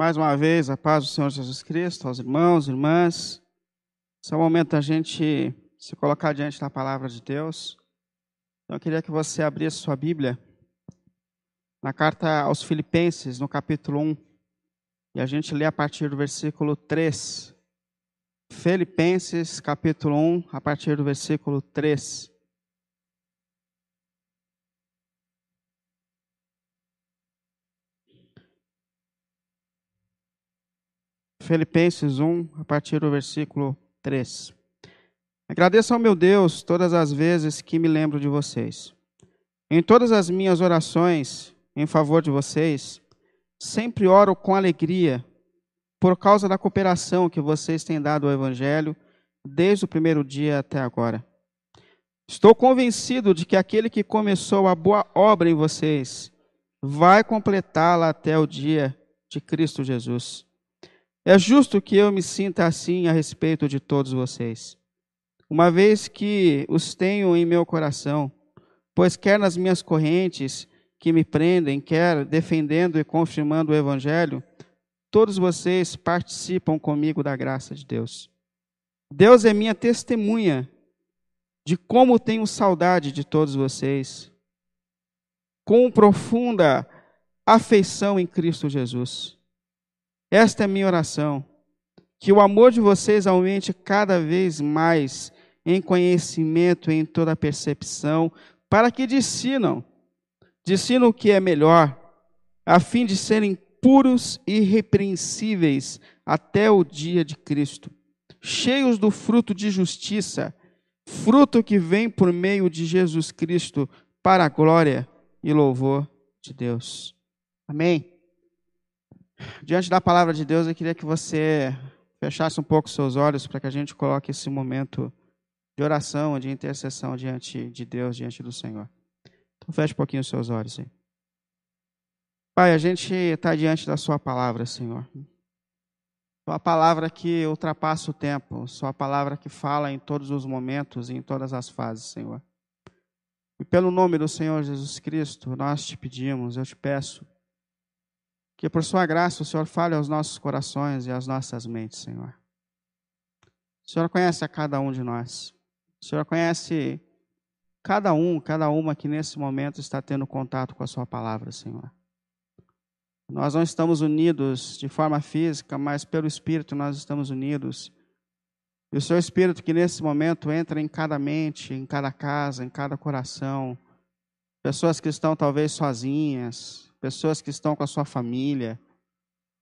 Mais uma vez, a paz do Senhor Jesus Cristo, aos irmãos, irmãs. Esse é o momento da gente se colocar diante da palavra de Deus. Então, eu queria que você abrisse sua Bíblia na carta aos Filipenses, no capítulo 1, e a gente lê a partir do versículo 3. Filipenses, capítulo 1, a partir do versículo 3. Filipenses 1, a partir do versículo 3. Agradeço ao meu Deus todas as vezes que me lembro de vocês. Em todas as minhas orações em favor de vocês, sempre oro com alegria por causa da cooperação que vocês têm dado ao Evangelho desde o primeiro dia até agora. Estou convencido de que aquele que começou a boa obra em vocês vai completá-la até o dia de Cristo Jesus. É justo que eu me sinta assim a respeito de todos vocês, uma vez que os tenho em meu coração, pois quer nas minhas correntes que me prendem, quer defendendo e confirmando o Evangelho, todos vocês participam comigo da graça de Deus. Deus é minha testemunha de como tenho saudade de todos vocês, com profunda afeição em Cristo Jesus. Esta é minha oração. Que o amor de vocês aumente cada vez mais em conhecimento, em toda percepção, para que dissinam, dissinam o que é melhor, a fim de serem puros e irrepreensíveis até o dia de Cristo, cheios do fruto de justiça, fruto que vem por meio de Jesus Cristo para a glória e louvor de Deus. Amém. Diante da palavra de Deus, eu queria que você fechasse um pouco seus olhos para que a gente coloque esse momento de oração, de intercessão diante de Deus, diante do Senhor. Então, feche um pouquinho os seus olhos aí. Pai, a gente está diante da Sua palavra, Senhor. Sua palavra que ultrapassa o tempo, Sua palavra que fala em todos os momentos e em todas as fases, Senhor. E pelo nome do Senhor Jesus Cristo, nós te pedimos, eu te peço, que por sua graça o Senhor fale aos nossos corações e às nossas mentes, Senhor. O Senhor conhece a cada um de nós. O Senhor conhece cada um, cada uma que nesse momento está tendo contato com a sua palavra, Senhor. Nós não estamos unidos de forma física, mas pelo Espírito nós estamos unidos. E o seu Espírito que nesse momento entra em cada mente, em cada casa, em cada coração. Pessoas que estão talvez sozinhas, pessoas que estão com a sua família,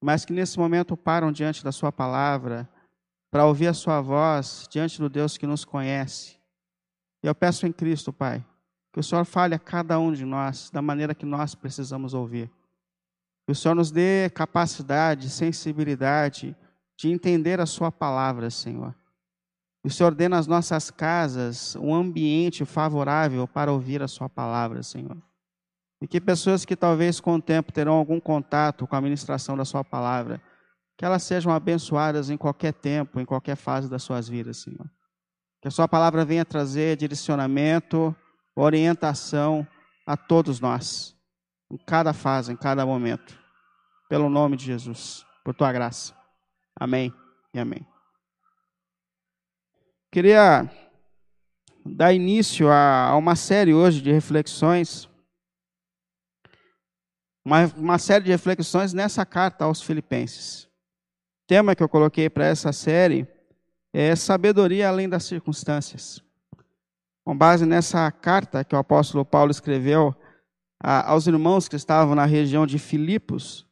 mas que nesse momento param diante da sua palavra para ouvir a sua voz diante do Deus que nos conhece. E eu peço em Cristo, Pai, que o Senhor fale a cada um de nós da maneira que nós precisamos ouvir. Que o Senhor nos dê capacidade, sensibilidade de entender a sua palavra, Senhor. Que o Senhor dê nas nossas casas um ambiente favorável para ouvir a sua palavra, Senhor. E que pessoas que talvez com o tempo terão algum contato com a ministração da Sua palavra, que elas sejam abençoadas em qualquer tempo, em qualquer fase das suas vidas, Senhor. Que a Sua palavra venha trazer direcionamento, orientação a todos nós, em cada fase, em cada momento. Pelo nome de Jesus, por Tua graça. Amém e amém. Queria dar início a uma série hoje de reflexões uma, uma série de reflexões nessa carta aos Filipenses. O tema que eu coloquei para essa série é sabedoria além das circunstâncias. Com base nessa carta que o apóstolo Paulo escreveu a, aos irmãos que estavam na região de Filipos,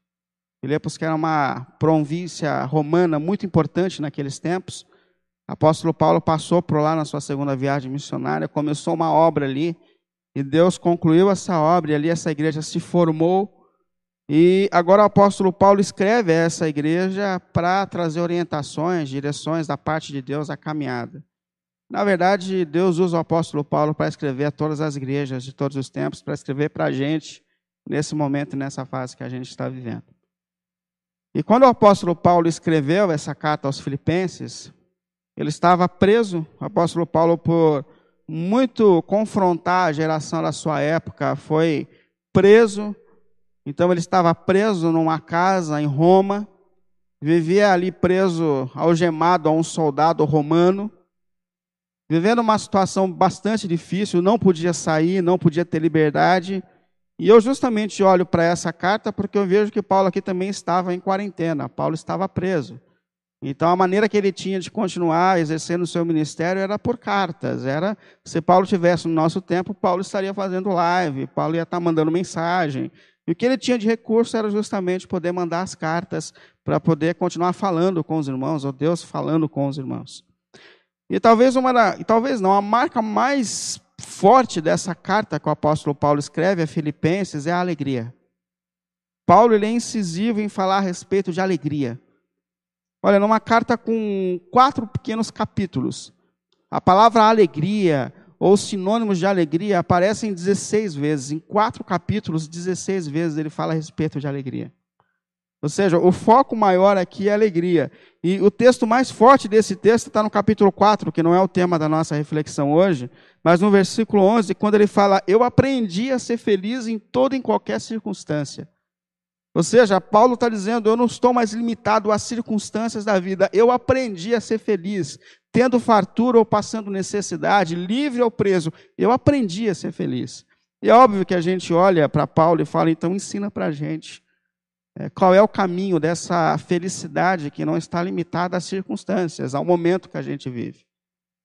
Filipos que era uma província romana muito importante naqueles tempos, o apóstolo Paulo passou por lá na sua segunda viagem missionária, começou uma obra ali, e Deus concluiu essa obra, e ali essa igreja se formou, e agora o apóstolo Paulo escreve a essa igreja para trazer orientações, direções da parte de Deus à caminhada. Na verdade, Deus usa o apóstolo Paulo para escrever a todas as igrejas de todos os tempos, para escrever para a gente nesse momento, nessa fase que a gente está vivendo. E quando o apóstolo Paulo escreveu essa carta aos Filipenses, ele estava preso, o apóstolo Paulo, por muito confrontar a geração da sua época, foi preso então ele estava preso numa casa em Roma, vivia ali preso, algemado a um soldado romano, vivendo uma situação bastante difícil, não podia sair, não podia ter liberdade. E eu justamente olho para essa carta porque eu vejo que Paulo aqui também estava em quarentena, Paulo estava preso. Então a maneira que ele tinha de continuar exercendo o seu ministério era por cartas. Era se Paulo tivesse no nosso tempo, Paulo estaria fazendo live, Paulo ia estar mandando mensagem. E o que ele tinha de recurso era justamente poder mandar as cartas para poder continuar falando com os irmãos, ou Deus falando com os irmãos. E talvez uma da, talvez não, a marca mais forte dessa carta que o apóstolo Paulo escreve a Filipenses é a alegria. Paulo ele é incisivo em falar a respeito de alegria. Olha, numa carta com quatro pequenos capítulos, a palavra alegria ou sinônimos de alegria aparecem 16 vezes. Em quatro capítulos, 16 vezes ele fala a respeito de alegria. Ou seja, o foco maior aqui é alegria. E o texto mais forte desse texto está no capítulo 4, que não é o tema da nossa reflexão hoje, mas no versículo 11, quando ele fala: Eu aprendi a ser feliz em toda e em qualquer circunstância. Ou seja, Paulo está dizendo: Eu não estou mais limitado às circunstâncias da vida, eu aprendi a ser feliz, tendo fartura ou passando necessidade, livre ou preso. Eu aprendi a ser feliz. E é óbvio que a gente olha para Paulo e fala: Então ensina para a gente é, qual é o caminho dessa felicidade que não está limitada às circunstâncias, ao momento que a gente vive.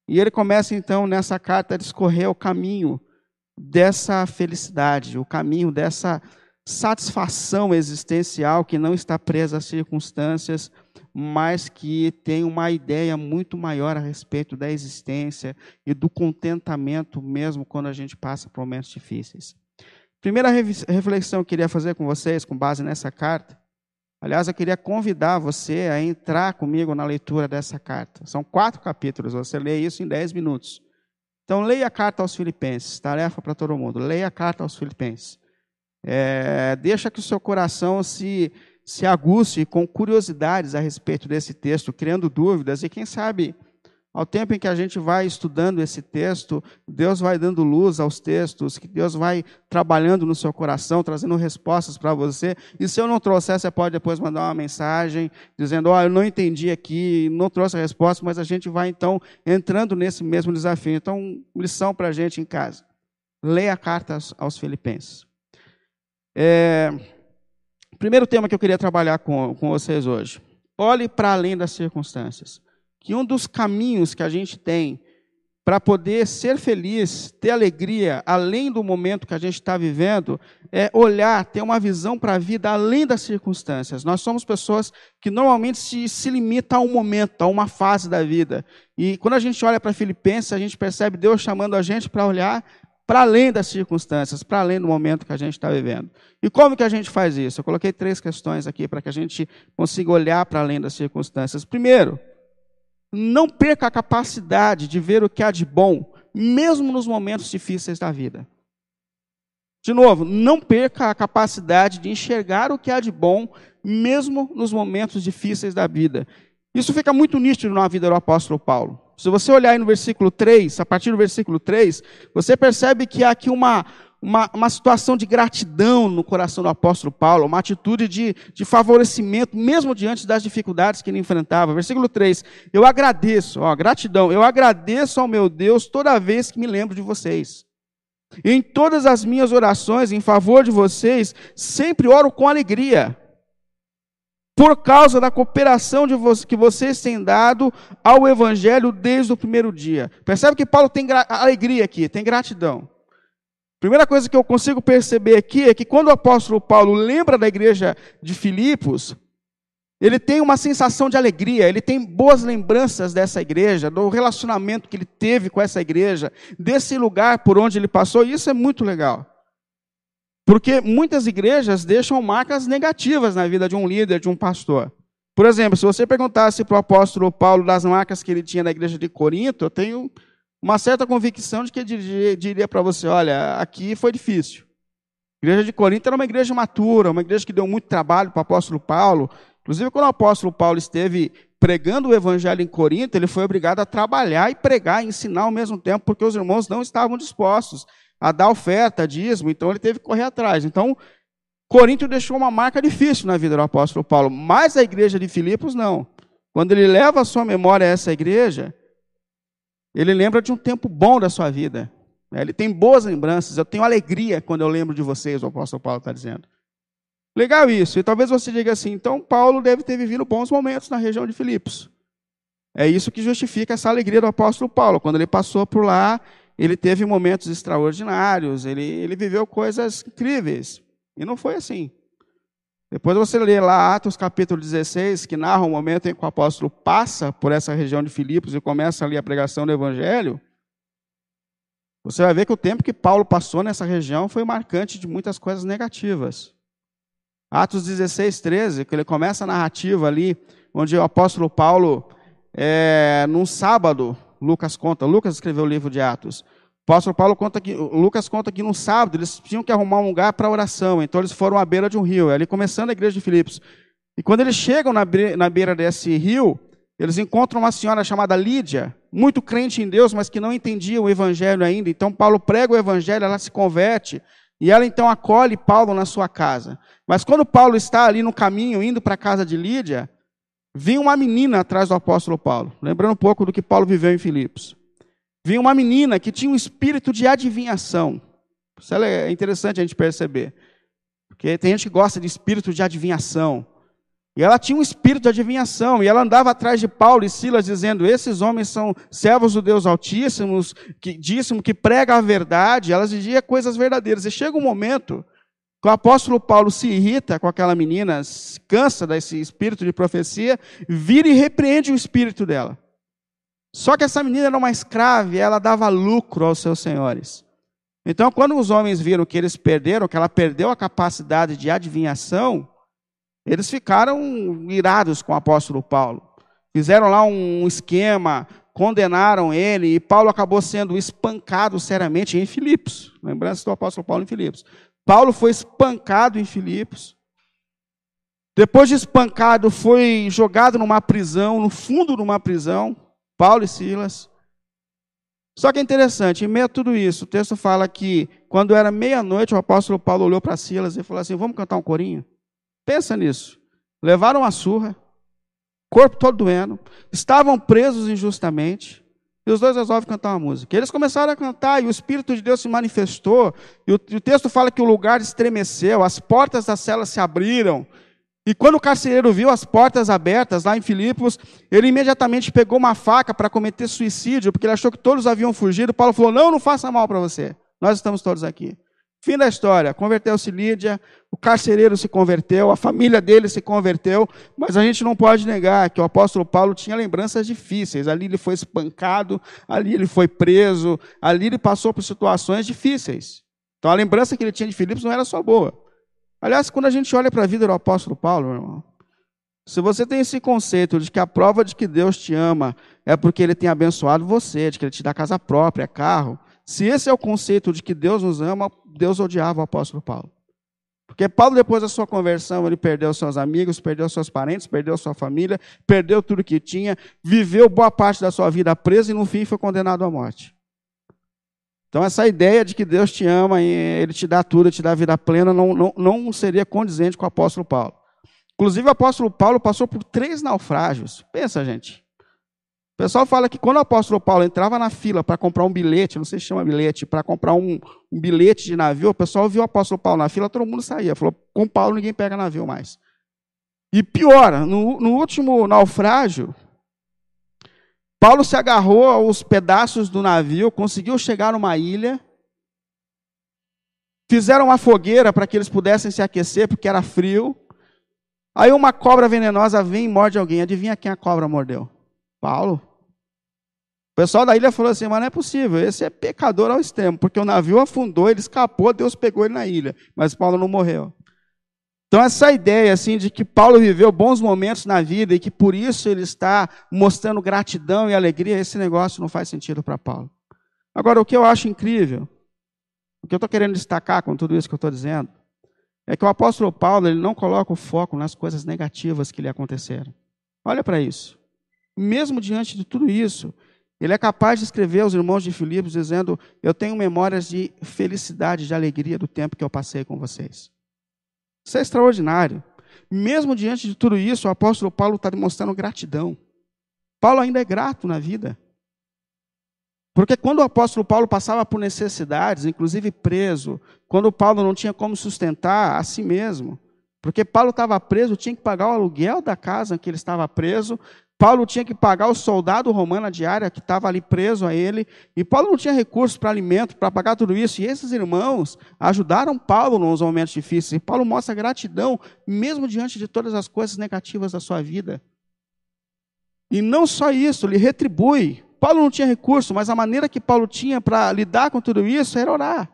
E ele começa então nessa carta a discorrer o caminho dessa felicidade, o caminho dessa satisfação existencial que não está presa às circunstâncias, mas que tem uma ideia muito maior a respeito da existência e do contentamento mesmo quando a gente passa por momentos difíceis. Primeira reflexão que eu queria fazer com vocês, com base nessa carta. Aliás, eu queria convidar você a entrar comigo na leitura dessa carta. São quatro capítulos, você lê isso em dez minutos. Então, leia a carta aos Filipenses, tarefa para todo mundo. Leia a carta aos Filipenses. É, deixa que o seu coração se, se aguce com curiosidades a respeito desse texto, criando dúvidas, e quem sabe ao tempo em que a gente vai estudando esse texto, Deus vai dando luz aos textos, que Deus vai trabalhando no seu coração, trazendo respostas para você. E se eu não trouxer, você pode depois mandar uma mensagem dizendo: Ó, oh, eu não entendi aqui, não trouxe a resposta, mas a gente vai então entrando nesse mesmo desafio. Então, lição para a gente em casa: leia a carta aos Filipenses. É, primeiro tema que eu queria trabalhar com, com vocês hoje: olhe para além das circunstâncias que um dos caminhos que a gente tem para poder ser feliz, ter alegria, além do momento que a gente está vivendo, é olhar, ter uma visão para a vida além das circunstâncias. Nós somos pessoas que normalmente se, se limitam a um momento, a uma fase da vida. E quando a gente olha para Filipenses, a gente percebe Deus chamando a gente para olhar para além das circunstâncias, para além do momento que a gente está vivendo. E como que a gente faz isso? Eu coloquei três questões aqui para que a gente consiga olhar para além das circunstâncias. Primeiro, não perca a capacidade de ver o que há de bom, mesmo nos momentos difíceis da vida. De novo, não perca a capacidade de enxergar o que há de bom, mesmo nos momentos difíceis da vida. Isso fica muito nítido na vida do apóstolo Paulo. Se você olhar aí no versículo 3, a partir do versículo 3, você percebe que há aqui uma, uma, uma situação de gratidão no coração do apóstolo Paulo, uma atitude de, de favorecimento, mesmo diante das dificuldades que ele enfrentava. Versículo 3: Eu agradeço, ó, gratidão, eu agradeço ao meu Deus toda vez que me lembro de vocês. Em todas as minhas orações em favor de vocês, sempre oro com alegria, por causa da cooperação de vo que vocês têm dado ao Evangelho desde o primeiro dia. Percebe que Paulo tem alegria aqui, tem gratidão. Primeira coisa que eu consigo perceber aqui é que quando o apóstolo Paulo lembra da igreja de Filipos, ele tem uma sensação de alegria, ele tem boas lembranças dessa igreja, do relacionamento que ele teve com essa igreja, desse lugar por onde ele passou, e isso é muito legal. Porque muitas igrejas deixam marcas negativas na vida de um líder, de um pastor. Por exemplo, se você perguntasse para o apóstolo Paulo das marcas que ele tinha na igreja de Corinto, eu tenho uma certa convicção de que ele diria para você: olha, aqui foi difícil. A igreja de Corinto era uma igreja matura, uma igreja que deu muito trabalho para o apóstolo Paulo. Inclusive, quando o apóstolo Paulo esteve pregando o evangelho em Corinto, ele foi obrigado a trabalhar e pregar e ensinar ao mesmo tempo, porque os irmãos não estavam dispostos a dar oferta, dízimo, então ele teve que correr atrás. Então, Corinto deixou uma marca difícil na vida do apóstolo Paulo, mas a igreja de Filipos não. Quando ele leva a sua memória a essa igreja, ele lembra de um tempo bom da sua vida. Ele tem boas lembranças. Eu tenho alegria quando eu lembro de vocês, o apóstolo Paulo está dizendo. Legal isso. E talvez você diga assim: então Paulo deve ter vivido bons momentos na região de Filipos. É isso que justifica essa alegria do apóstolo Paulo. Quando ele passou por lá, ele teve momentos extraordinários, ele, ele viveu coisas incríveis. E não foi assim. Depois você lê lá Atos capítulo 16, que narra o momento em que o apóstolo passa por essa região de Filipos e começa ali a pregação do evangelho. Você vai ver que o tempo que Paulo passou nessa região foi marcante de muitas coisas negativas. Atos 16, 13, que ele começa a narrativa ali, onde o apóstolo Paulo, é, num sábado, Lucas conta, Lucas escreveu o livro de Atos. Apóstolo Paulo conta que, Lucas conta que no sábado eles tinham que arrumar um lugar para oração, então eles foram à beira de um rio, ali começando a igreja de Filipos. E quando eles chegam na, na beira desse rio, eles encontram uma senhora chamada Lídia, muito crente em Deus, mas que não entendia o evangelho ainda. Então Paulo prega o evangelho, ela se converte, e ela então acolhe Paulo na sua casa. Mas quando Paulo está ali no caminho, indo para a casa de Lídia, vinha uma menina atrás do apóstolo Paulo, lembrando um pouco do que Paulo viveu em Filipos vinha uma menina que tinha um espírito de adivinhação. Isso é interessante a gente perceber. Porque tem gente que gosta de espírito de adivinhação. E ela tinha um espírito de adivinhação, e ela andava atrás de Paulo e Silas, dizendo: Esses homens são servos do Deus Altíssimo, que, díssimo, que prega a verdade. Elas diziam coisas verdadeiras. E chega um momento que o apóstolo Paulo se irrita com aquela menina, cansa desse espírito de profecia, vira e repreende o espírito dela. Só que essa menina era uma escrava e ela dava lucro aos seus senhores. Então, quando os homens viram que eles perderam, que ela perdeu a capacidade de adivinhação, eles ficaram irados com o apóstolo Paulo. Fizeram lá um esquema, condenaram ele, e Paulo acabou sendo espancado seriamente em Filipos. Lembrança do apóstolo Paulo em Filipos. Paulo foi espancado em Filipos. Depois de espancado, foi jogado numa prisão, no fundo de uma prisão. Paulo e Silas. Só que é interessante, em meio a tudo isso, o texto fala que quando era meia-noite, o apóstolo Paulo olhou para Silas e falou assim: Vamos cantar um corinho? Pensa nisso. Levaram a surra, corpo todo doendo, estavam presos injustamente, e os dois resolvem cantar uma música. Eles começaram a cantar e o Espírito de Deus se manifestou, e o, e o texto fala que o lugar estremeceu, as portas da cela se abriram, e quando o carcereiro viu as portas abertas lá em Filipos, ele imediatamente pegou uma faca para cometer suicídio, porque ele achou que todos haviam fugido. Paulo falou: Não, não faça mal para você. Nós estamos todos aqui. Fim da história. Converteu-se Lídia, o carcereiro se converteu, a família dele se converteu, mas a gente não pode negar que o apóstolo Paulo tinha lembranças difíceis. Ali ele foi espancado, ali ele foi preso, ali ele passou por situações difíceis. Então a lembrança que ele tinha de Filipos não era só boa. Aliás, quando a gente olha para a vida do apóstolo Paulo, meu irmão, se você tem esse conceito de que a prova de que Deus te ama é porque Ele tem abençoado você, de que Ele te dá casa própria, carro, se esse é o conceito de que Deus nos ama, Deus odiava o apóstolo Paulo. Porque Paulo, depois da sua conversão, ele perdeu seus amigos, perdeu seus parentes, perdeu sua família, perdeu tudo que tinha, viveu boa parte da sua vida preso e no fim foi condenado à morte. Então, essa ideia de que Deus te ama e Ele te dá tudo, te dá vida plena, não, não, não seria condizente com o apóstolo Paulo. Inclusive, o apóstolo Paulo passou por três naufrágios. Pensa, gente. O pessoal fala que quando o apóstolo Paulo entrava na fila para comprar um bilhete, não sei se chama bilhete, para comprar um, um, bilhete de navio, o pessoal viu o apóstolo Paulo na fila, todo mundo saía. Falou: com Paulo ninguém pega navio mais. E pior, no, no último naufrágio, Paulo se agarrou aos pedaços do navio, conseguiu chegar numa ilha, fizeram uma fogueira para que eles pudessem se aquecer, porque era frio. Aí uma cobra venenosa vem e morde alguém. Adivinha quem a cobra mordeu? Paulo. O pessoal da ilha falou assim: mas não é possível, esse é pecador ao extremo, porque o navio afundou, ele escapou, Deus pegou ele na ilha, mas Paulo não morreu. Então, essa ideia assim de que Paulo viveu bons momentos na vida e que por isso ele está mostrando gratidão e alegria, esse negócio não faz sentido para Paulo. Agora, o que eu acho incrível, o que eu estou querendo destacar com tudo isso que eu estou dizendo, é que o apóstolo Paulo ele não coloca o foco nas coisas negativas que lhe aconteceram. Olha para isso. Mesmo diante de tudo isso, ele é capaz de escrever aos irmãos de Filipos dizendo: Eu tenho memórias de felicidade, de alegria do tempo que eu passei com vocês. Isso é extraordinário. Mesmo diante de tudo isso, o apóstolo Paulo está demonstrando gratidão. Paulo ainda é grato na vida. Porque quando o apóstolo Paulo passava por necessidades, inclusive preso, quando Paulo não tinha como sustentar a si mesmo, porque Paulo estava preso, tinha que pagar o aluguel da casa em que ele estava preso, Paulo tinha que pagar o soldado romano diária que estava ali preso a ele, e Paulo não tinha recursos para alimento, para pagar tudo isso, e esses irmãos ajudaram Paulo nos momentos difíceis, e Paulo mostra gratidão, mesmo diante de todas as coisas negativas da sua vida. E não só isso, ele retribui, Paulo não tinha recurso, mas a maneira que Paulo tinha para lidar com tudo isso era orar.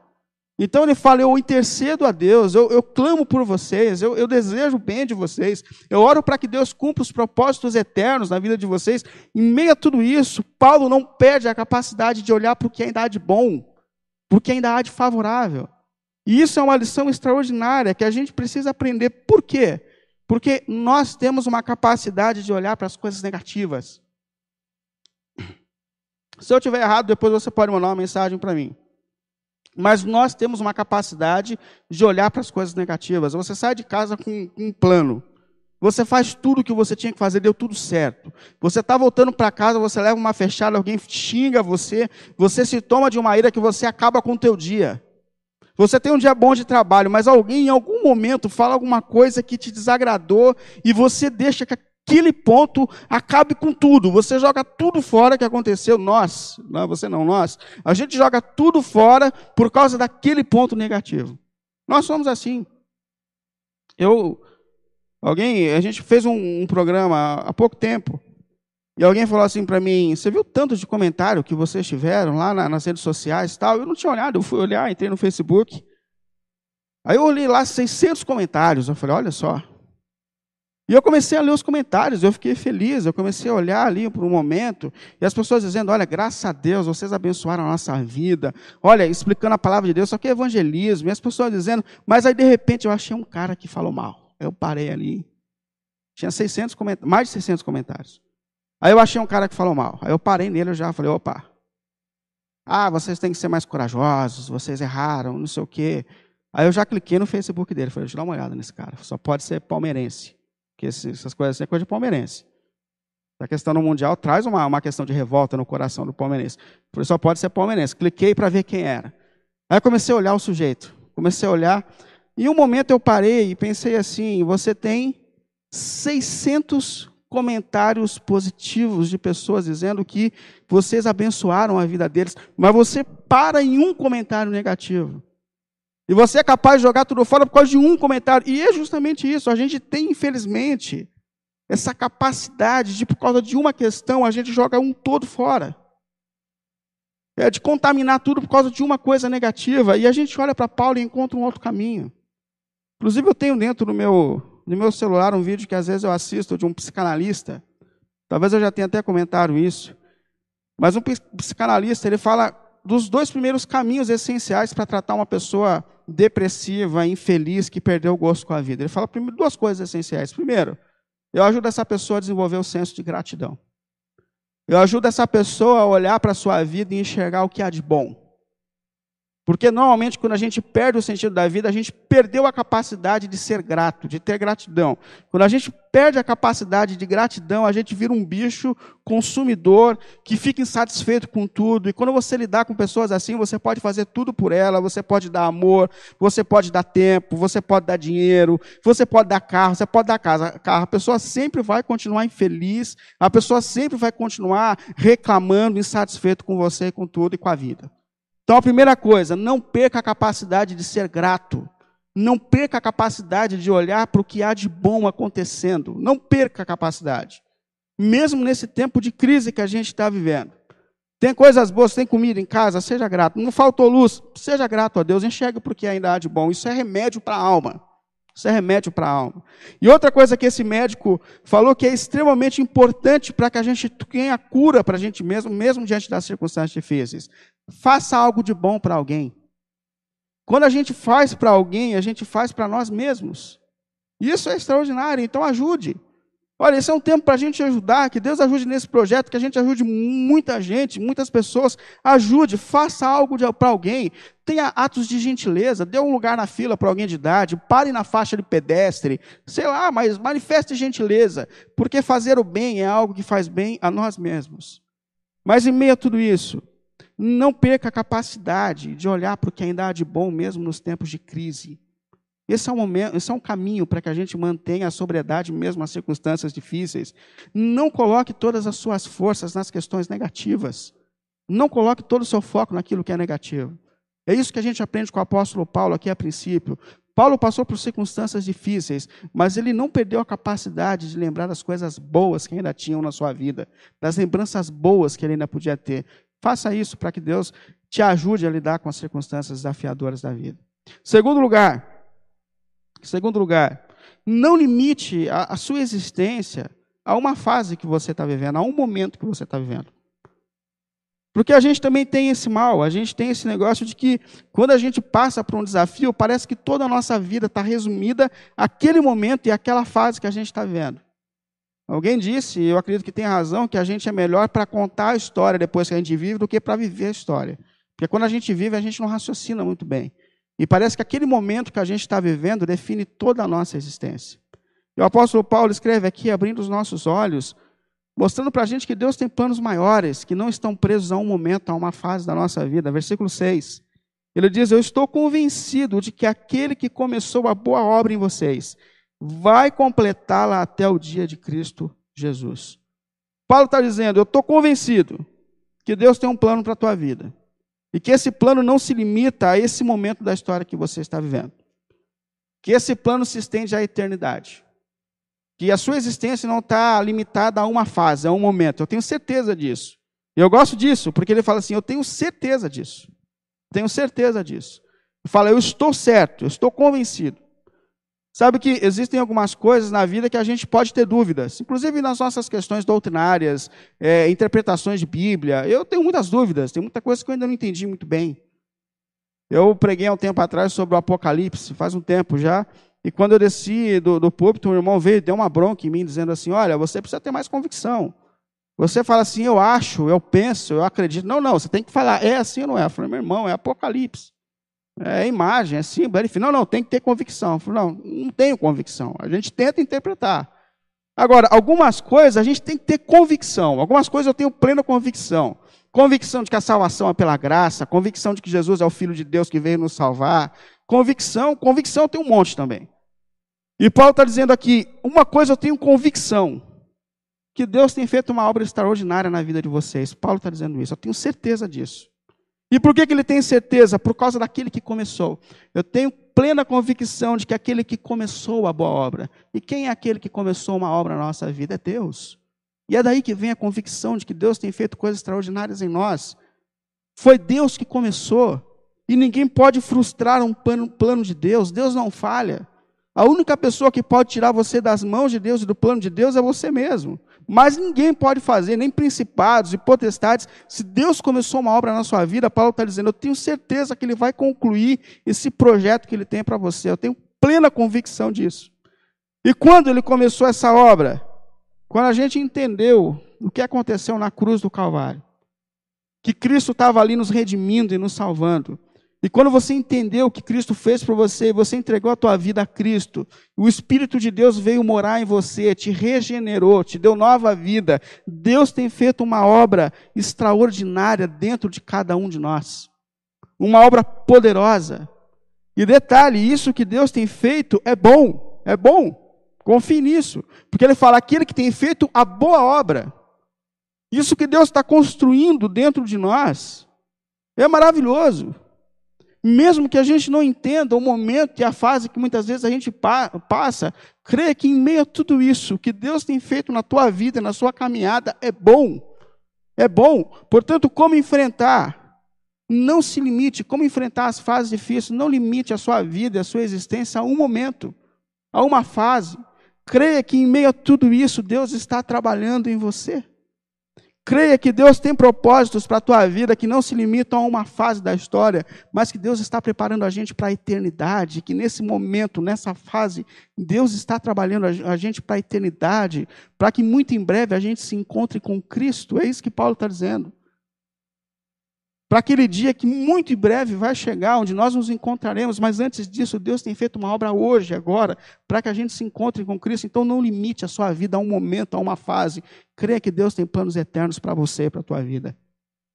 Então ele fala: Eu intercedo a Deus, eu, eu clamo por vocês, eu, eu, desejo o bem de vocês, eu oro para que Deus cumpra os propósitos eternos na vida de vocês. Em meio a tudo isso, Paulo não perde a capacidade de olhar para o que ainda há de bom, para o que ainda há de favorável. E isso é uma lição extraordinária que a gente precisa aprender. Por quê? Porque nós temos uma capacidade de olhar para as coisas negativas. Se eu tiver errado, depois você pode mandar uma mensagem para mim. Mas nós temos uma capacidade de olhar para as coisas negativas. Você sai de casa com um plano. Você faz tudo o que você tinha que fazer, deu tudo certo. Você está voltando para casa, você leva uma fechada, alguém xinga você, você se toma de uma ira que você acaba com o teu dia. Você tem um dia bom de trabalho, mas alguém em algum momento fala alguma coisa que te desagradou e você deixa que aquele ponto acabe com tudo. Você joga tudo fora que aconteceu. Nós, não é você não, nós. A gente joga tudo fora por causa daquele ponto negativo. Nós somos assim. Eu, alguém, a gente fez um, um programa há pouco tempo e alguém falou assim para mim: Você viu tanto de comentário que vocês tiveram lá na, nas redes sociais e tal? Eu não tinha olhado, eu fui olhar, entrei no Facebook. Aí eu olhei lá 600 comentários. Eu falei: Olha só, e eu comecei a ler os comentários, eu fiquei feliz, eu comecei a olhar ali por um momento, e as pessoas dizendo: Olha, graças a Deus, vocês abençoaram a nossa vida, olha, explicando a palavra de Deus, só que é evangelismo, e as pessoas dizendo, mas aí de repente eu achei um cara que falou mal. Eu parei ali, tinha 600 mais de 600 comentários. Aí eu achei um cara que falou mal, aí eu parei nele, eu já falei: opa, ah, vocês têm que ser mais corajosos, vocês erraram, não sei o quê. Aí eu já cliquei no Facebook dele, falei: deixa eu dar uma olhada nesse cara, só pode ser palmeirense. Porque essas coisas assim é coisa de palmeirense. A questão no Mundial traz uma, uma questão de revolta no coração do palmeirense. Por isso só pode ser palmeirense. Cliquei para ver quem era. Aí comecei a olhar o sujeito. Comecei a olhar. E um momento eu parei e pensei assim: você tem 600 comentários positivos de pessoas dizendo que vocês abençoaram a vida deles, mas você para em um comentário negativo. E você é capaz de jogar tudo fora por causa de um comentário. E é justamente isso. A gente tem, infelizmente, essa capacidade de, por causa de uma questão, a gente joga um todo fora. É de contaminar tudo por causa de uma coisa negativa. E a gente olha para Paulo e encontra um outro caminho. Inclusive, eu tenho dentro do meu, do meu celular um vídeo que às vezes eu assisto de um psicanalista. Talvez eu já tenha até comentado isso. Mas um psicanalista, ele fala dos dois primeiros caminhos essenciais para tratar uma pessoa depressiva, infeliz, que perdeu o gosto com a vida. Ele fala primeiro, duas coisas essenciais. Primeiro, eu ajudo essa pessoa a desenvolver o senso de gratidão. Eu ajudo essa pessoa a olhar para a sua vida e enxergar o que há de bom. Porque normalmente, quando a gente perde o sentido da vida, a gente perdeu a capacidade de ser grato, de ter gratidão. Quando a gente perde a capacidade de gratidão, a gente vira um bicho consumidor que fica insatisfeito com tudo. E quando você lidar com pessoas assim, você pode fazer tudo por ela, você pode dar amor, você pode dar tempo, você pode dar dinheiro, você pode dar carro, você pode dar casa. A pessoa sempre vai continuar infeliz, a pessoa sempre vai continuar reclamando, insatisfeito com você, com tudo e com a vida. Então, a primeira coisa, não perca a capacidade de ser grato. Não perca a capacidade de olhar para o que há de bom acontecendo. Não perca a capacidade. Mesmo nesse tempo de crise que a gente está vivendo. Tem coisas boas, tem comida em casa, seja grato. Não faltou luz, seja grato a Deus. Enxergue para o que ainda há de bom. Isso é remédio para a alma. Isso é remédio para a alma. E outra coisa que esse médico falou que é extremamente importante para que a gente tenha cura para a gente mesmo, mesmo diante das circunstâncias difíceis. Faça algo de bom para alguém. Quando a gente faz para alguém, a gente faz para nós mesmos. Isso é extraordinário, então ajude. Olha, esse é um tempo para a gente ajudar, que Deus ajude nesse projeto, que a gente ajude muita gente, muitas pessoas. Ajude, faça algo para alguém. Tenha atos de gentileza, dê um lugar na fila para alguém de idade, pare na faixa de pedestre, sei lá, mas manifeste gentileza, porque fazer o bem é algo que faz bem a nós mesmos. Mas em meio a tudo isso, não perca a capacidade de olhar para o que ainda há de bom, mesmo nos tempos de crise. Esse é um momento, esse é um caminho para que a gente mantenha a sobriedade mesmo nas circunstâncias difíceis. Não coloque todas as suas forças nas questões negativas. Não coloque todo o seu foco naquilo que é negativo. É isso que a gente aprende com o apóstolo Paulo aqui a princípio. Paulo passou por circunstâncias difíceis, mas ele não perdeu a capacidade de lembrar das coisas boas que ainda tinham na sua vida, das lembranças boas que ele ainda podia ter. Faça isso para que Deus te ajude a lidar com as circunstâncias desafiadoras da vida. Segundo lugar, Segundo lugar, não limite a, a sua existência a uma fase que você está vivendo, a um momento que você está vivendo. Porque a gente também tem esse mal, a gente tem esse negócio de que quando a gente passa por um desafio, parece que toda a nossa vida está resumida àquele momento e àquela fase que a gente está vivendo. Alguém disse, eu acredito que tem razão, que a gente é melhor para contar a história depois que a gente vive do que para viver a história. Porque quando a gente vive, a gente não raciocina muito bem. E parece que aquele momento que a gente está vivendo define toda a nossa existência. E o apóstolo Paulo escreve aqui, abrindo os nossos olhos, mostrando para a gente que Deus tem planos maiores, que não estão presos a um momento, a uma fase da nossa vida. Versículo 6. Ele diz: Eu estou convencido de que aquele que começou a boa obra em vocês vai completá-la até o dia de Cristo Jesus. Paulo está dizendo: Eu estou convencido que Deus tem um plano para a tua vida. E que esse plano não se limita a esse momento da história que você está vivendo. Que esse plano se estende à eternidade. Que a sua existência não está limitada a uma fase, a um momento. Eu tenho certeza disso. E eu gosto disso, porque ele fala assim: eu tenho certeza disso. Tenho certeza disso. Ele fala, eu estou certo, eu estou convencido. Sabe que existem algumas coisas na vida que a gente pode ter dúvidas, inclusive nas nossas questões doutrinárias, é, interpretações de Bíblia. Eu tenho muitas dúvidas, tem muita coisa que eu ainda não entendi muito bem. Eu preguei há um tempo atrás sobre o Apocalipse, faz um tempo já, e quando eu desci do, do púlpito, um irmão veio e deu uma bronca em mim, dizendo assim: Olha, você precisa ter mais convicção. Você fala assim, eu acho, eu penso, eu acredito. Não, não, você tem que falar, é assim ou não é? Eu falei, meu irmão, é Apocalipse. É imagem, é símbolo. Ele falou, não, não, tem que ter convicção. Eu falei, não, não tenho convicção. A gente tenta interpretar. Agora, algumas coisas a gente tem que ter convicção. Algumas coisas eu tenho plena convicção. Convicção de que a salvação é pela graça, convicção de que Jesus é o Filho de Deus que veio nos salvar. Convicção, convicção tem um monte também. E Paulo está dizendo aqui: uma coisa eu tenho convicção, que Deus tem feito uma obra extraordinária na vida de vocês. Paulo está dizendo isso, eu tenho certeza disso. E por que, que ele tem certeza? Por causa daquele que começou. Eu tenho plena convicção de que aquele que começou a boa obra. E quem é aquele que começou uma obra na nossa vida? É Deus. E é daí que vem a convicção de que Deus tem feito coisas extraordinárias em nós. Foi Deus que começou. E ninguém pode frustrar um plano, plano de Deus. Deus não falha. A única pessoa que pode tirar você das mãos de Deus e do plano de Deus é você mesmo. Mas ninguém pode fazer, nem principados e potestades. Se Deus começou uma obra na sua vida, Paulo está dizendo: eu tenho certeza que Ele vai concluir esse projeto que Ele tem para você. Eu tenho plena convicção disso. E quando Ele começou essa obra? Quando a gente entendeu o que aconteceu na cruz do Calvário, que Cristo estava ali nos redimindo e nos salvando, e quando você entendeu o que Cristo fez por você, você entregou a tua vida a Cristo, o Espírito de Deus veio morar em você, te regenerou, te deu nova vida. Deus tem feito uma obra extraordinária dentro de cada um de nós. Uma obra poderosa. E detalhe, isso que Deus tem feito é bom, é bom. Confie nisso, porque ele fala aquele que tem feito a boa obra. Isso que Deus está construindo dentro de nós é maravilhoso mesmo que a gente não entenda o momento e a fase que muitas vezes a gente pa passa, crê que em meio a tudo isso, o que Deus tem feito na tua vida, na sua caminhada, é bom. É bom. Portanto, como enfrentar? Não se limite. Como enfrentar as fases difíceis? Não limite a sua vida, a sua existência a um momento, a uma fase. Creia que em meio a tudo isso, Deus está trabalhando em você. Creia que Deus tem propósitos para a tua vida que não se limitam a uma fase da história, mas que Deus está preparando a gente para a eternidade, que nesse momento, nessa fase, Deus está trabalhando a gente para a eternidade, para que muito em breve a gente se encontre com Cristo. É isso que Paulo está dizendo para aquele dia que muito em breve vai chegar, onde nós nos encontraremos, mas antes disso, Deus tem feito uma obra hoje, agora, para que a gente se encontre com Cristo. Então, não limite a sua vida a um momento, a uma fase. Creia que Deus tem planos eternos para você e para a tua vida.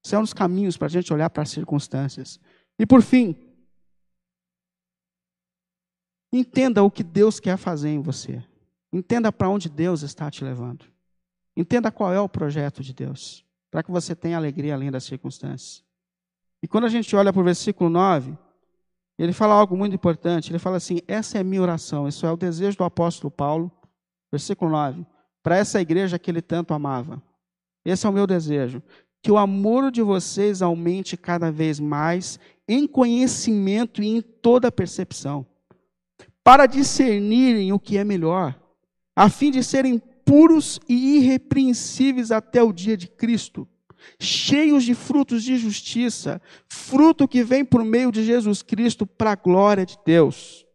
Isso é dos caminhos para a gente olhar para as circunstâncias. E por fim, entenda o que Deus quer fazer em você. Entenda para onde Deus está te levando. Entenda qual é o projeto de Deus, para que você tenha alegria além das circunstâncias. E quando a gente olha para o versículo 9, ele fala algo muito importante. Ele fala assim: essa é minha oração, isso é o desejo do apóstolo Paulo, versículo 9, para essa igreja que ele tanto amava. Esse é o meu desejo, que o amor de vocês aumente cada vez mais em conhecimento e em toda percepção, para discernirem o que é melhor, a fim de serem puros e irrepreensíveis até o dia de Cristo cheios de frutos de justiça, fruto que vem por meio de Jesus Cristo para a glória de Deus.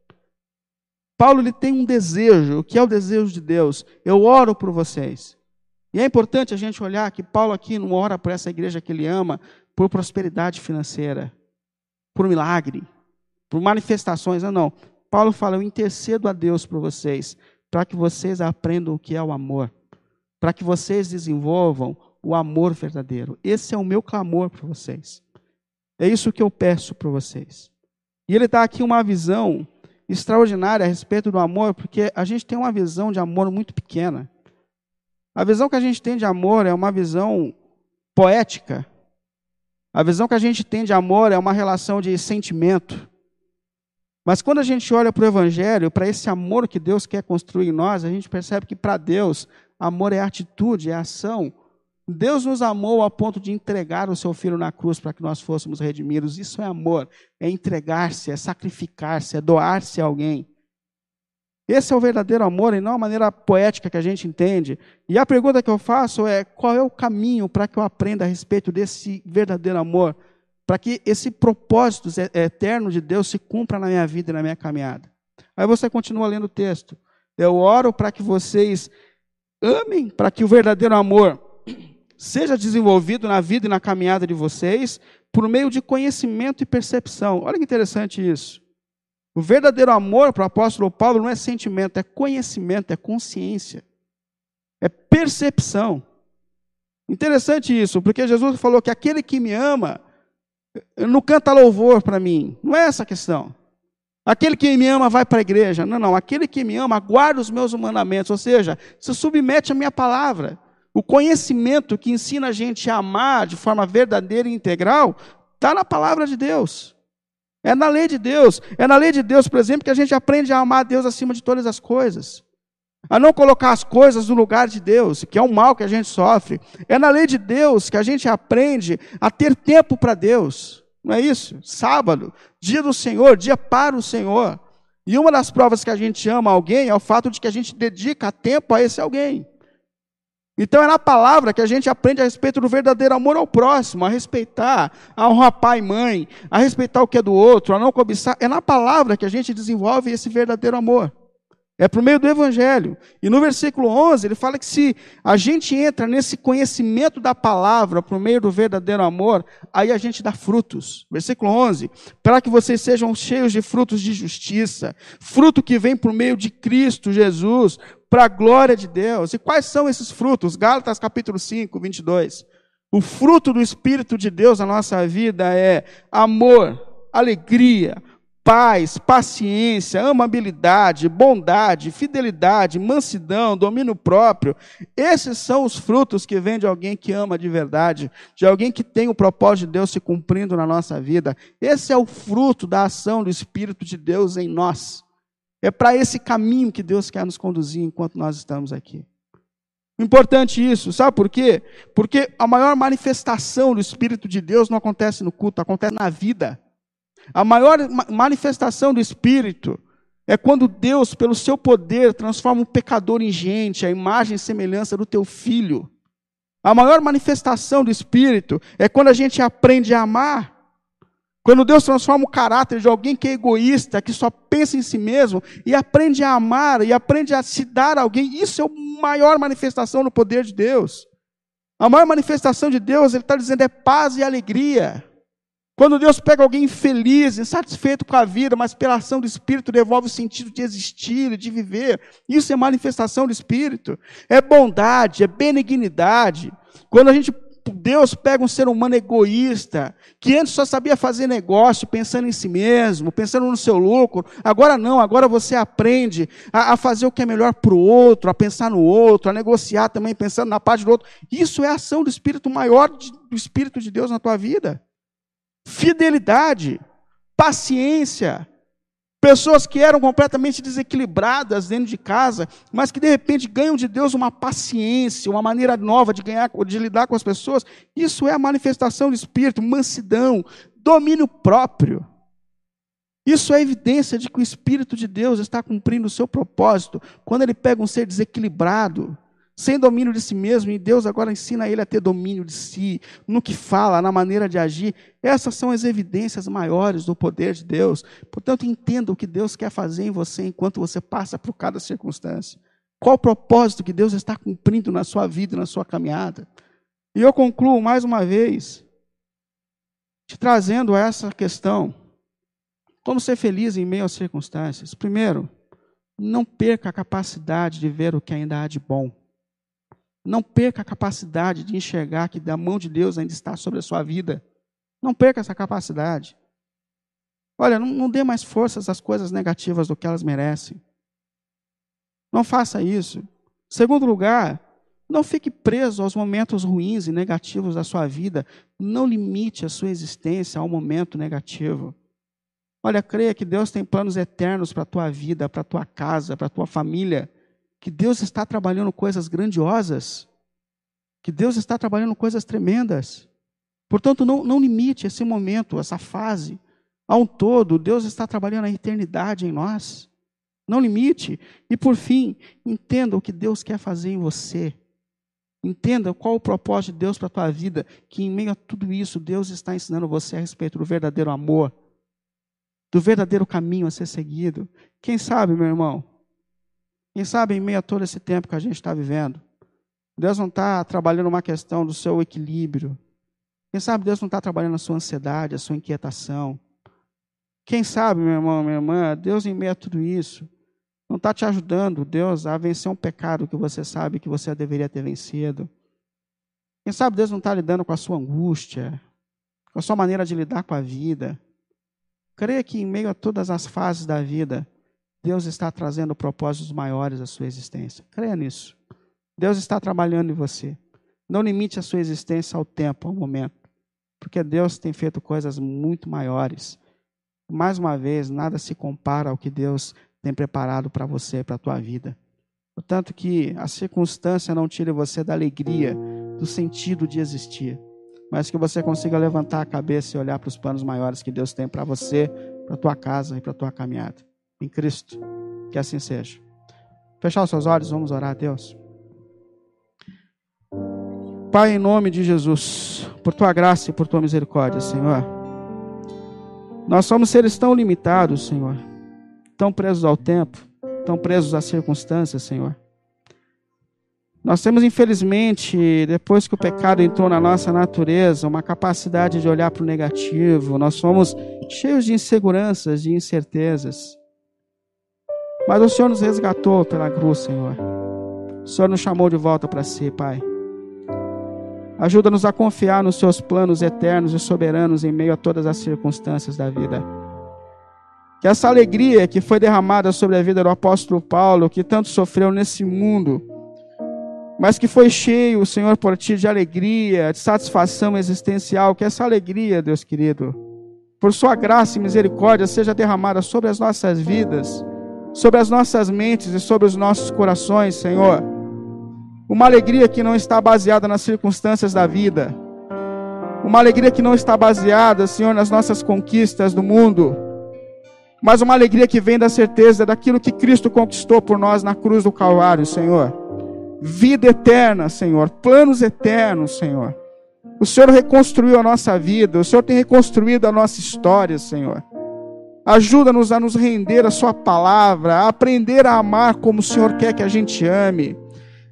Paulo ele tem um desejo, que é o desejo de Deus? Eu oro por vocês. E é importante a gente olhar que Paulo aqui não ora por essa igreja que ele ama por prosperidade financeira, por milagre, por manifestações. Não, não. Paulo fala: Eu intercedo a Deus por vocês, para que vocês aprendam o que é o amor, para que vocês desenvolvam o amor verdadeiro. Esse é o meu clamor para vocês. É isso que eu peço para vocês. E ele dá aqui uma visão extraordinária a respeito do amor, porque a gente tem uma visão de amor muito pequena. A visão que a gente tem de amor é uma visão poética. A visão que a gente tem de amor é uma relação de sentimento. Mas quando a gente olha para o Evangelho, para esse amor que Deus quer construir em nós, a gente percebe que para Deus, amor é atitude, é ação, Deus nos amou a ponto de entregar o seu filho na cruz para que nós fôssemos redimidos. Isso é amor, é entregar-se, é sacrificar-se, é doar-se a alguém. Esse é o verdadeiro amor e não a maneira poética que a gente entende. E a pergunta que eu faço é: qual é o caminho para que eu aprenda a respeito desse verdadeiro amor? Para que esse propósito eterno de Deus se cumpra na minha vida e na minha caminhada. Aí você continua lendo o texto. Eu oro para que vocês amem, para que o verdadeiro amor seja desenvolvido na vida e na caminhada de vocês por meio de conhecimento e percepção. Olha que interessante isso. O verdadeiro amor para o apóstolo Paulo não é sentimento, é conhecimento, é consciência, é percepção. Interessante isso, porque Jesus falou que aquele que me ama não canta louvor para mim. Não é essa a questão. Aquele que me ama vai para a igreja. Não, não. Aquele que me ama guarda os meus mandamentos, ou seja, se submete à minha palavra. O conhecimento que ensina a gente a amar de forma verdadeira e integral está na palavra de Deus. É na lei de Deus. É na lei de Deus, por exemplo, que a gente aprende a amar a Deus acima de todas as coisas. A não colocar as coisas no lugar de Deus, que é o mal que a gente sofre. É na lei de Deus que a gente aprende a ter tempo para Deus. Não é isso? Sábado, dia do Senhor, dia para o Senhor. E uma das provas que a gente ama alguém é o fato de que a gente dedica tempo a esse alguém. Então é na palavra que a gente aprende a respeito do verdadeiro amor ao próximo, a respeitar, a honrar pai e mãe, a respeitar o que é do outro, a não cobiçar. É na palavra que a gente desenvolve esse verdadeiro amor. É por meio do Evangelho. E no versículo 11, ele fala que se a gente entra nesse conhecimento da palavra por meio do verdadeiro amor, aí a gente dá frutos. Versículo 11: para que vocês sejam cheios de frutos de justiça, fruto que vem por meio de Cristo Jesus, para a glória de Deus. E quais são esses frutos? Gálatas capítulo 5, 22. O fruto do Espírito de Deus na nossa vida é amor, alegria, paz, paciência, amabilidade, bondade, fidelidade, mansidão, domínio próprio. Esses são os frutos que vêm de alguém que ama de verdade, de alguém que tem o propósito de Deus se cumprindo na nossa vida. Esse é o fruto da ação do Espírito de Deus em nós. É para esse caminho que Deus quer nos conduzir enquanto nós estamos aqui. Importante isso, sabe por quê? Porque a maior manifestação do Espírito de Deus não acontece no culto, acontece na vida. A maior manifestação do Espírito é quando Deus, pelo seu poder, transforma um pecador em gente, a imagem e semelhança do teu filho. A maior manifestação do Espírito é quando a gente aprende a amar. Quando Deus transforma o caráter de alguém que é egoísta, que só pensa em si mesmo, e aprende a amar, e aprende a se dar a alguém, isso é a maior manifestação do poder de Deus. A maior manifestação de Deus, Ele está dizendo, é paz e alegria. Quando Deus pega alguém infeliz, insatisfeito com a vida, mas pela ação do Espírito devolve o sentido de existir e de viver, isso é manifestação do Espírito. É bondade, é benignidade. Quando a gente, Deus pega um ser humano egoísta, que antes só sabia fazer negócio pensando em si mesmo, pensando no seu lucro, agora não, agora você aprende a, a fazer o que é melhor para o outro, a pensar no outro, a negociar também pensando na parte do outro. Isso é a ação do Espírito maior de, do Espírito de Deus na tua vida fidelidade, paciência. Pessoas que eram completamente desequilibradas dentro de casa, mas que de repente ganham de Deus uma paciência, uma maneira nova de ganhar, de lidar com as pessoas. Isso é a manifestação do Espírito, mansidão, domínio próprio. Isso é evidência de que o Espírito de Deus está cumprindo o seu propósito quando ele pega um ser desequilibrado, sem domínio de si mesmo, e Deus agora ensina ele a ter domínio de si, no que fala, na maneira de agir. Essas são as evidências maiores do poder de Deus. Portanto, entenda o que Deus quer fazer em você enquanto você passa por cada circunstância. Qual o propósito que Deus está cumprindo na sua vida, na sua caminhada. E eu concluo mais uma vez, te trazendo essa questão. Como ser feliz em meio às circunstâncias? Primeiro, não perca a capacidade de ver o que ainda há de bom. Não perca a capacidade de enxergar que a mão de Deus ainda está sobre a sua vida. Não perca essa capacidade. Olha, não, não dê mais forças às coisas negativas do que elas merecem. Não faça isso. Segundo lugar, não fique preso aos momentos ruins e negativos da sua vida. Não limite a sua existência ao momento negativo. Olha, creia que Deus tem planos eternos para a tua vida, para a tua casa, para a tua família que Deus está trabalhando coisas grandiosas, que Deus está trabalhando coisas tremendas. Portanto, não, não limite esse momento, essa fase. A um todo, Deus está trabalhando a eternidade em nós. Não limite. E por fim, entenda o que Deus quer fazer em você. Entenda qual o propósito de Deus para a tua vida, que em meio a tudo isso, Deus está ensinando você a respeito do verdadeiro amor, do verdadeiro caminho a ser seguido. Quem sabe, meu irmão, quem sabe, em meio a todo esse tempo que a gente está vivendo, Deus não está trabalhando uma questão do seu equilíbrio. Quem sabe Deus não está trabalhando a sua ansiedade, a sua inquietação. Quem sabe, meu irmão, minha irmã, Deus em meio a tudo isso, não está te ajudando, Deus, a vencer um pecado que você sabe que você deveria ter vencido. Quem sabe Deus não está lidando com a sua angústia, com a sua maneira de lidar com a vida. Creia que em meio a todas as fases da vida, Deus está trazendo propósitos maiores à sua existência. Creia nisso. Deus está trabalhando em você. Não limite a sua existência ao tempo, ao momento. Porque Deus tem feito coisas muito maiores. Mais uma vez, nada se compara ao que Deus tem preparado para você, para a tua vida. Portanto, que a circunstância não tire você da alegria, do sentido de existir, mas que você consiga levantar a cabeça e olhar para os planos maiores que Deus tem para você, para a tua casa e para a tua caminhada em Cristo. Que assim seja. Fechar os seus olhos, vamos orar a Deus. Pai, em nome de Jesus, por tua graça e por tua misericórdia, Senhor. Nós somos seres tão limitados, Senhor, tão presos ao tempo, tão presos às circunstâncias, Senhor. Nós temos, infelizmente, depois que o pecado entrou na nossa natureza, uma capacidade de olhar para o negativo. Nós somos cheios de inseguranças, de incertezas. Mas o Senhor nos resgatou pela cruz, Senhor. O Senhor nos chamou de volta para si, Pai. Ajuda-nos a confiar nos seus planos eternos e soberanos em meio a todas as circunstâncias da vida. Que essa alegria que foi derramada sobre a vida do apóstolo Paulo, que tanto sofreu nesse mundo, mas que foi cheio, Senhor, por ti de alegria, de satisfação existencial, que essa alegria, Deus querido, por sua graça e misericórdia, seja derramada sobre as nossas vidas sobre as nossas mentes e sobre os nossos corações, Senhor. Uma alegria que não está baseada nas circunstâncias da vida. Uma alegria que não está baseada, Senhor, nas nossas conquistas do mundo. Mas uma alegria que vem da certeza daquilo que Cristo conquistou por nós na cruz do Calvário, Senhor. vida eterna, Senhor, planos eternos, Senhor. O Senhor reconstruiu a nossa vida, o Senhor tem reconstruído a nossa história, Senhor. Ajuda-nos a nos render à Sua palavra, a aprender a amar como o Senhor quer que a gente ame.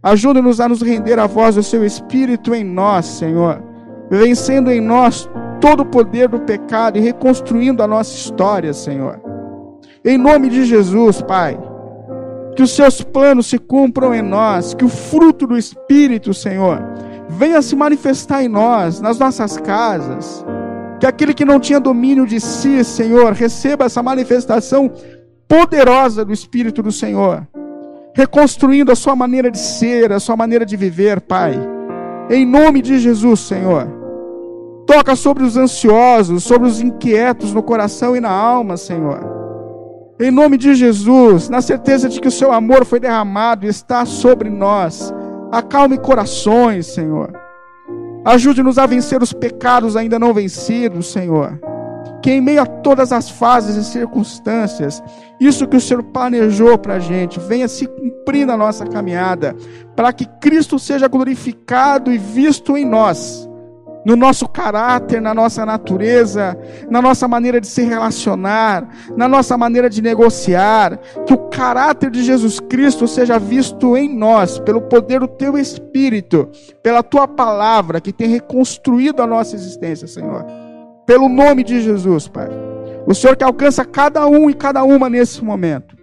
Ajuda-nos a nos render à voz do Seu Espírito em nós, Senhor, vencendo em nós todo o poder do pecado e reconstruindo a nossa história, Senhor. Em nome de Jesus, Pai, que os Seus planos se cumpram em nós, que o fruto do Espírito, Senhor, venha se manifestar em nós, nas nossas casas que aquele que não tinha domínio de si, Senhor, receba essa manifestação poderosa do Espírito do Senhor, reconstruindo a sua maneira de ser, a sua maneira de viver, Pai. Em nome de Jesus, Senhor. Toca sobre os ansiosos, sobre os inquietos no coração e na alma, Senhor. Em nome de Jesus, na certeza de que o seu amor foi derramado e está sobre nós. Acalme corações, Senhor. Ajude-nos a vencer os pecados ainda não vencidos, Senhor. Que em meio a todas as fases e circunstâncias, isso que o Senhor planejou para a gente venha se cumprir na nossa caminhada, para que Cristo seja glorificado e visto em nós no nosso caráter, na nossa natureza, na nossa maneira de se relacionar, na nossa maneira de negociar, que o caráter de Jesus Cristo seja visto em nós, pelo poder do Teu Espírito, pela Tua palavra que tem reconstruído a nossa existência, Senhor. Pelo nome de Jesus, Pai. O Senhor que alcança cada um e cada uma nesse momento.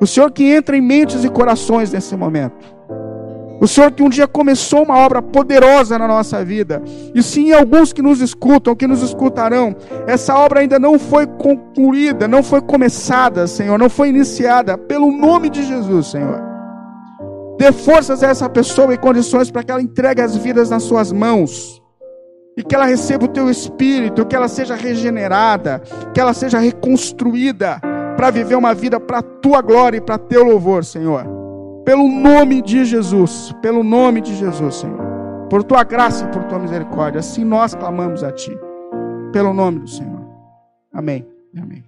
O Senhor que entra em mentes e corações nesse momento. O Senhor que um dia começou uma obra poderosa na nossa vida. E sim, alguns que nos escutam, que nos escutarão, essa obra ainda não foi concluída, não foi começada, Senhor, não foi iniciada. Pelo nome de Jesus, Senhor. Dê forças a essa pessoa e condições para que ela entregue as vidas nas suas mãos. E que ela receba o teu espírito, que ela seja regenerada, que ela seja reconstruída para viver uma vida para a tua glória e para teu louvor, Senhor. Pelo nome de Jesus, pelo nome de Jesus, Senhor. Por tua graça e por tua misericórdia, assim nós clamamos a ti. Pelo nome do Senhor. Amém. Amém.